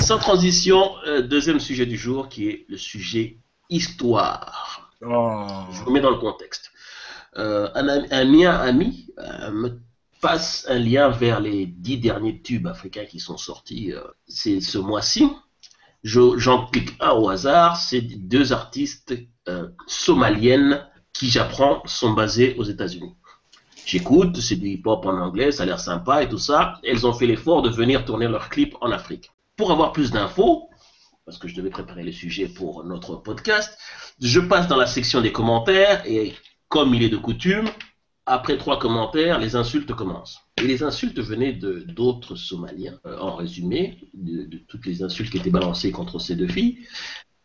Sans transition, euh, deuxième sujet du jour qui est le sujet histoire. Oh. Je vous mets dans le contexte. Euh, un, ami- un mien ami euh, me passe un lien vers les dix derniers tubes africains qui sont sortis c'est ce mois-ci. Je- J'en clique un au hasard. C'est deux artistes somaliennes qui, j'apprends, sont basées aux États-Unis. J'écoute, c'est du hip-hop en anglais, ça a l'air sympa et tout ça. Elles ont fait l'effort de venir tourner leurs clips en Afrique. Pour avoir plus d'infos, parce que je devais préparer le sujet pour notre podcast, je passe dans la section des commentaires et comme il est de coutume, après trois commentaires, les insultes commencent. Et les insultes venaient de d'autres Somaliens. Euh, en résumé, de, de toutes les insultes qui étaient balancées contre ces deux filles,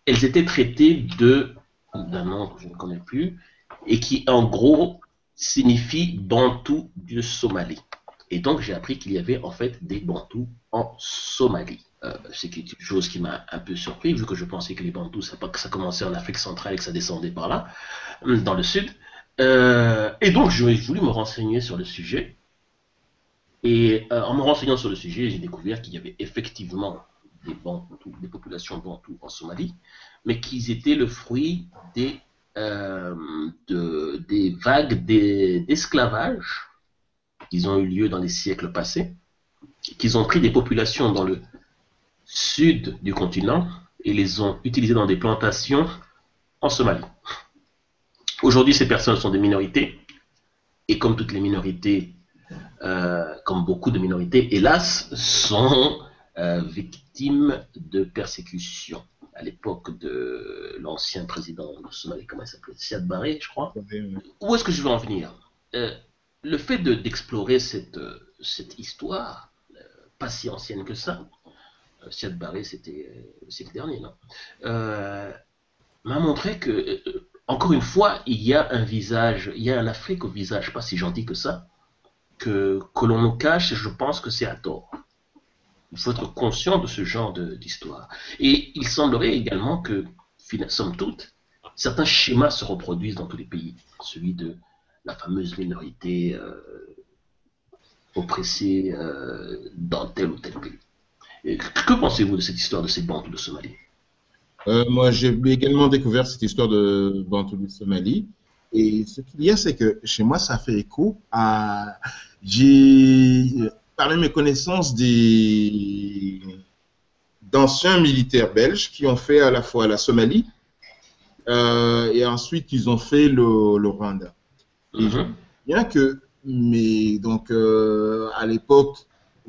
elles étaient traitées de d'un nom que je ne connais plus et qui en gros signifie Bantou du Somalie. Et donc j'ai appris qu'il y avait en fait des Bantous en Somalie. Euh, c'est quelque chose qui m'a un peu surpris vu que je pensais que les Bantous ça, ça commençait en Afrique centrale et que ça descendait par là, dans le sud. Euh, et donc j'ai voulu me renseigner sur le sujet. Et euh, en me renseignant sur le sujet, j'ai découvert qu'il y avait effectivement des Bantous, des populations Bantous en Somalie, mais qu'ils étaient le fruit des, euh, de- des vagues des- d'esclavage qui ont eu lieu dans les siècles passés, qu'ils ont pris des populations dans le sud du continent et les ont utilisées dans des plantations en Somalie. Aujourd'hui, ces personnes sont des minorités, et comme toutes les minorités, euh, comme beaucoup de minorités, hélas, sont euh, victimes de persécutions. À l'époque de l'ancien président de Somalie, comment il s'appelait? Siad Barre, je crois. Où est-ce que je veux en venir? Euh, Le fait de- d'explorer cette, cette histoire, pas si ancienne que ça, Siad Barre, c'était euh, le dernier, non Euh, m'a montré que, euh, encore une fois, il y a un visage, il y a un Afrique au visage pas si gentil que ça, que, que l'on nous cache, et je pense que c'est à tort. Il faut être conscient de ce genre d'histoire. Et il semblerait également que, somme toute, certains schémas se reproduisent dans tous les pays. Celui de la fameuse minorité euh, oppressée euh, dans tel ou tel pays. Et que pensez-vous de cette histoire de ces bandes de Somalie? Euh, moi, j'ai également découvert cette histoire de Bantou du Somalie. Et ce qu'il y a, c'est que chez moi, ça fait écho à. J'ai, parmi mes connaissances, des d'anciens militaires belges qui ont fait à la fois la Somalie euh, et ensuite ils ont fait le, le Rwanda. Et Mhm. bien que, mais donc euh, à l'époque,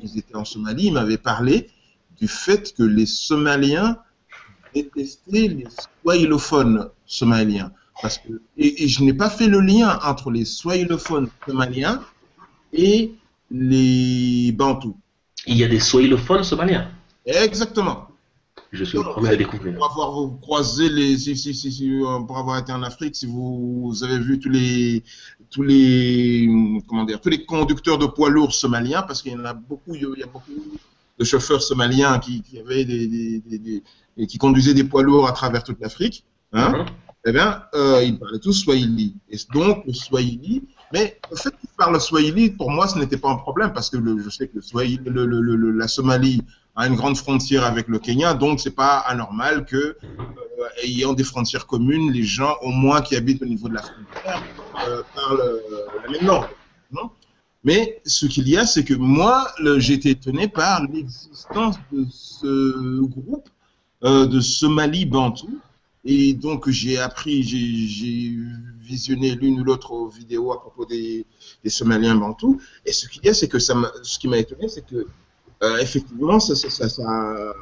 ils étaient en Somalie, ils m'avaient parlé du fait que les Somaliens détestaient les swahilophones somaliens. Parce que, et, et je n'ai pas fait le lien entre les swahilophones somaliens et les bantous. Il y a des swahilophones somaliens. Exactement. Je suis le premier à découvrir. Pour avoir croisé les, si, si, si, si, pour avoir été en Afrique, si vous, vous avez vu tous les, tous les, comment dire, tous les conducteurs de poids lourds somaliens, parce qu'il y en a beaucoup, il y a beaucoup de chauffeurs somaliens qui, qui avaient des, des, des- des- et qui conduisaient des poids lourds à travers toute l'Afrique. Hein, Mhm. eh bien, euh, ils parlaient tous Swahili. Et donc, le Swahili, mais le fait qu'ils parlent Swahili, pour moi, ce n'était pas un problème, parce que le- je sais que le Swahili, le- le- la Somalie a une grande frontière avec le Kenya, donc c'est pas anormal que, euh, ayant des frontières communes, les gens, au moins qui habitent au niveau de la frontière, euh, parlent la même langue. non? Mais ce qu'il y a, c'est que moi, été étonné par l'existence de ce groupe euh, de Somalie Bantou. Et donc, j'ai appris, j'ai- visionné l'une ou l'autre vidéo à propos des, des Somaliens Bantous. Et ce qu'il y a, c'est que ça ce qui m'a étonné, c'est que, euh, effectivement, ça, ça, ça- ça-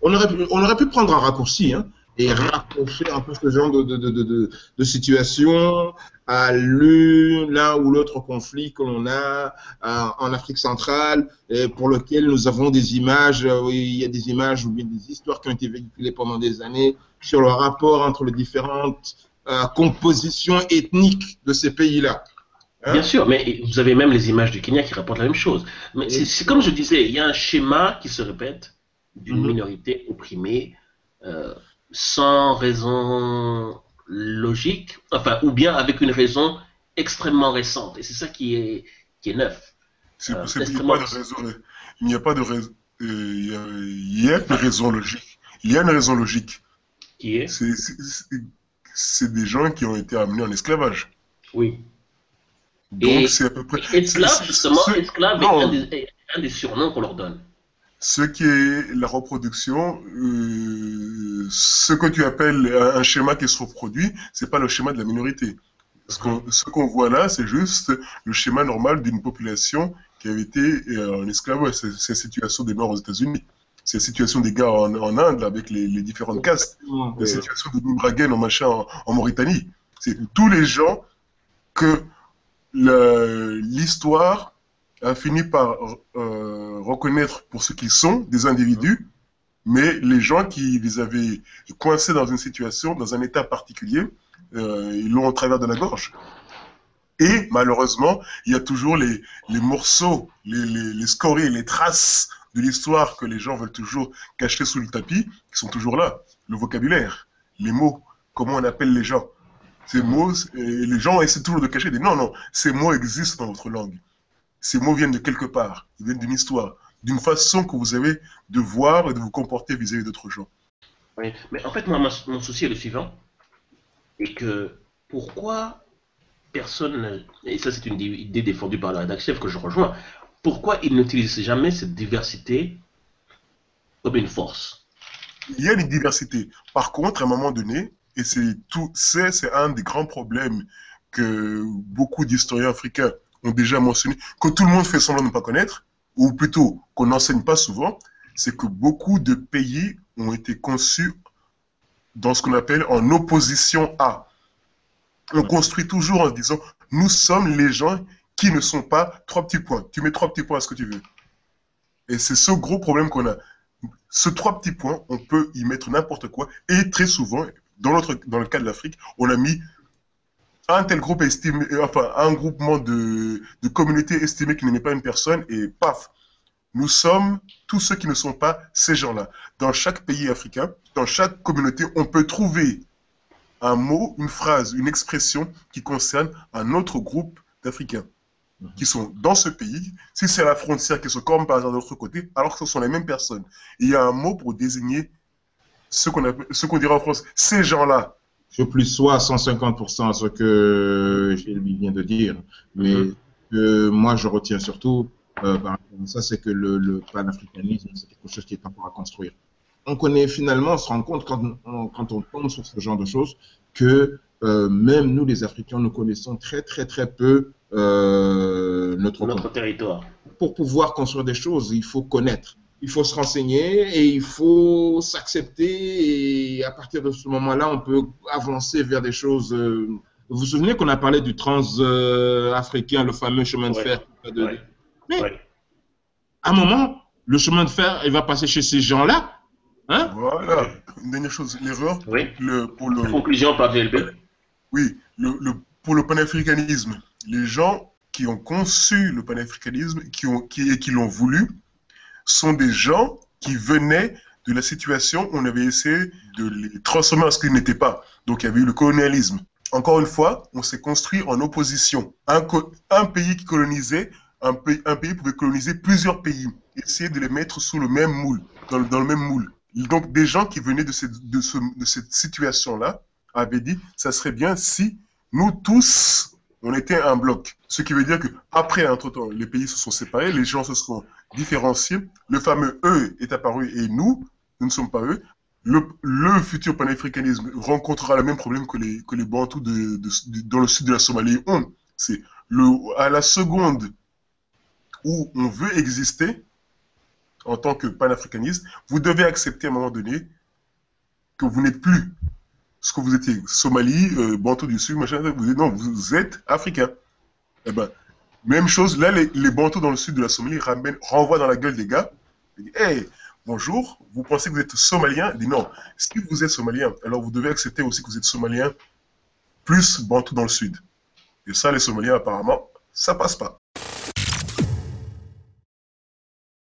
on, aurait pu, on aurait pu prendre un raccourci hein, et raccrocher un peu ce genre de, de, de, de, situation à l'un ou l'autre conflit que l'on a euh, en Afrique centrale, et pour lequel nous avons des images, euh, il y a des images ou bien des histoires qui ont été véhiculées pendant des années sur le rapport entre les différentes euh, compositions ethniques de ces pays-là. Hein? Bien sûr, mais vous avez même les images du Kenya qui rapportent la même chose. Mais c'est- comme je disais, il y a un schéma qui se répète d'une Mhm. minorité opprimée euh, sans raison logique, enfin, ou bien avec une raison extrêmement récente. Et c'est ça qui est, qui est neuf. C'est- Euh, c'est- il n'y a pas de raison. Il a raison. il y a une raison logique. Il y a une raison logique. Qui est? C'est des gens qui ont été amenés en esclavage. Oui. Donc c'est à peu près. Esclave, justement, esclave est un des, surnoms qu'on leur donne. Ce qui est la reproduction, euh, ce que tu appelles un schéma qui se reproduit, c'est pas le schéma de la minorité. Ce qu'on voit là, c'est juste le schéma normal d'une population qui avait été euh, en esclavage. C'est la situation des Noirs aux États-Unis. C'est la situation des gars en, Inde avec les, différentes castes. La situation de Nimragen en, machin, en Mauritanie. C'est tous les gens que l'histoire a fini par euh, reconnaître pour ce qu'ils sont, des individus, mais les gens qui les avaient coincés dans une situation, dans un état particulier, euh, ils l'ont au travers de la gorge. Et malheureusement, il y a toujours les, les morceaux, les, les, scories, les traces de l'histoire que les gens veulent toujours cacher sous le tapis, qui sont toujours là. Le vocabulaire, les mots, comment on appelle les gens. Ces mots, les gens essaient toujours de cacher, des non, non, ces mots existent dans votre langue. Ces mots viennent de quelque part, ils viennent d'une histoire, d'une façon que vous avez de voir et de vous comporter vis-à-vis d'autres gens. Oui, mais en fait, moi, mon souci est le suivant, et que pourquoi personne, et ça c'est une idée défendue par la rédaction que je rejoins, pourquoi ils n'utilisent jamais cette diversité comme une force? Il y a une diversité. Par contre, à un moment donné, et c'est tout, c'est un des grands problèmes que beaucoup d'historiens africains ont déjà mentionné, que tout le monde fait semblant de ne pas connaître, ou plutôt qu'on n'enseigne pas souvent, c'est que beaucoup de pays ont été conçus dans ce qu'on appelle en opposition à. On construit toujours en disant, nous sommes les gens qui ne sont pas trois petits points. Tu mets trois petits points à ce que tu veux. Et c'est ce gros problème qu'on a. Ce trois petits points, on peut y mettre n'importe quoi. Et très souvent, dans, notre, dans le cas de l'Afrique, on a mis un tel groupe estimé, euh, enfin, un groupement de, de communautés estimées qui n'aimait pas une personne, et paf, nous sommes tous ceux qui ne sont pas ces gens-là. Dans chaque pays africain, dans chaque communauté, on peut trouver un mot, une phrase, une expression qui concerne un autre groupe d'Africains mhm. qui sont dans ce pays. Si c'est la frontière qui se comme par exemple de l'autre côté, alors que ce sont les mêmes personnes. il y a un mot pour désigner ce qu'on ce qu'on dirait en France, ces gens-là. Je plus soit 150% à ce que Gilles vient de dire, mais mhm. moi je retiens surtout euh, par rapport à ça, c'est que le, panafricanisme, c'est quelque chose qui est encore à construire. On connaît finalement, on se rend compte quand on, quand on tombe sur ce genre de choses que euh, même nous, les Africains, nous connaissons très très très peu euh, notre, notre territoire. Pour pouvoir construire des choses, il faut connaître il faut se renseigner et il faut s'accepter. Et à partir de ce moment-là, on peut avancer vers des choses. Euh, vous vous souvenez qu'on a parlé du trans-africain, le fameux chemin de fer Mais à un moment, le chemin de fer, il va passer chez ces gens-là. Hein? Voilà. Une dernière chose, l'erreur. Oui. pour le, Conclusion par VLB. Oui, le, pour le panafricanisme, les gens qui ont conçu le panafricanisme qui ont, qui, et qui l'ont voulu, sont des gens qui venaient de la situation où on avait essayé de les transformer en ce qu'ils n'étaient pas. Donc il y avait eu le colonialisme. Encore une fois, on s'est construit en opposition. Un, pays qui colonisait, un, pays, un pays pouvait coloniser plusieurs pays, essayer de les mettre sous le même moule, dans le, même moule. Donc des gens qui venaient de cette, de ce, de cette situation-là avaient dit, ça serait bien si nous tous, on était un bloc. Ce qui veut dire que après, entre-temps, les pays se sont séparés, les gens se sont différencier. Le fameux eux est apparu et nous, nous ne sommes pas eux. Le, le futur panafricanisme rencontrera le même problème que les, que les Bantous de, dans le sud de la Somalie ont. C'est à la seconde où on veut exister en tant que panafricaniste, vous devez accepter à un moment donné que vous n'êtes plus ce que vous étiez. Somalie, euh, Bantou du Sud, machin, vous, non, vous êtes africain. Eh ben, même chose, là, les, les Bantous dans le sud de la Somalie ramènent, renvoient dans la gueule des gars. Ils disent, hey, bonjour, vous pensez que vous êtes somalien Ils disent non, si vous êtes somalien, alors vous devez accepter aussi que vous êtes somalien plus Bantou dans le sud. Et ça, les Somaliens, apparemment, ça passe pas.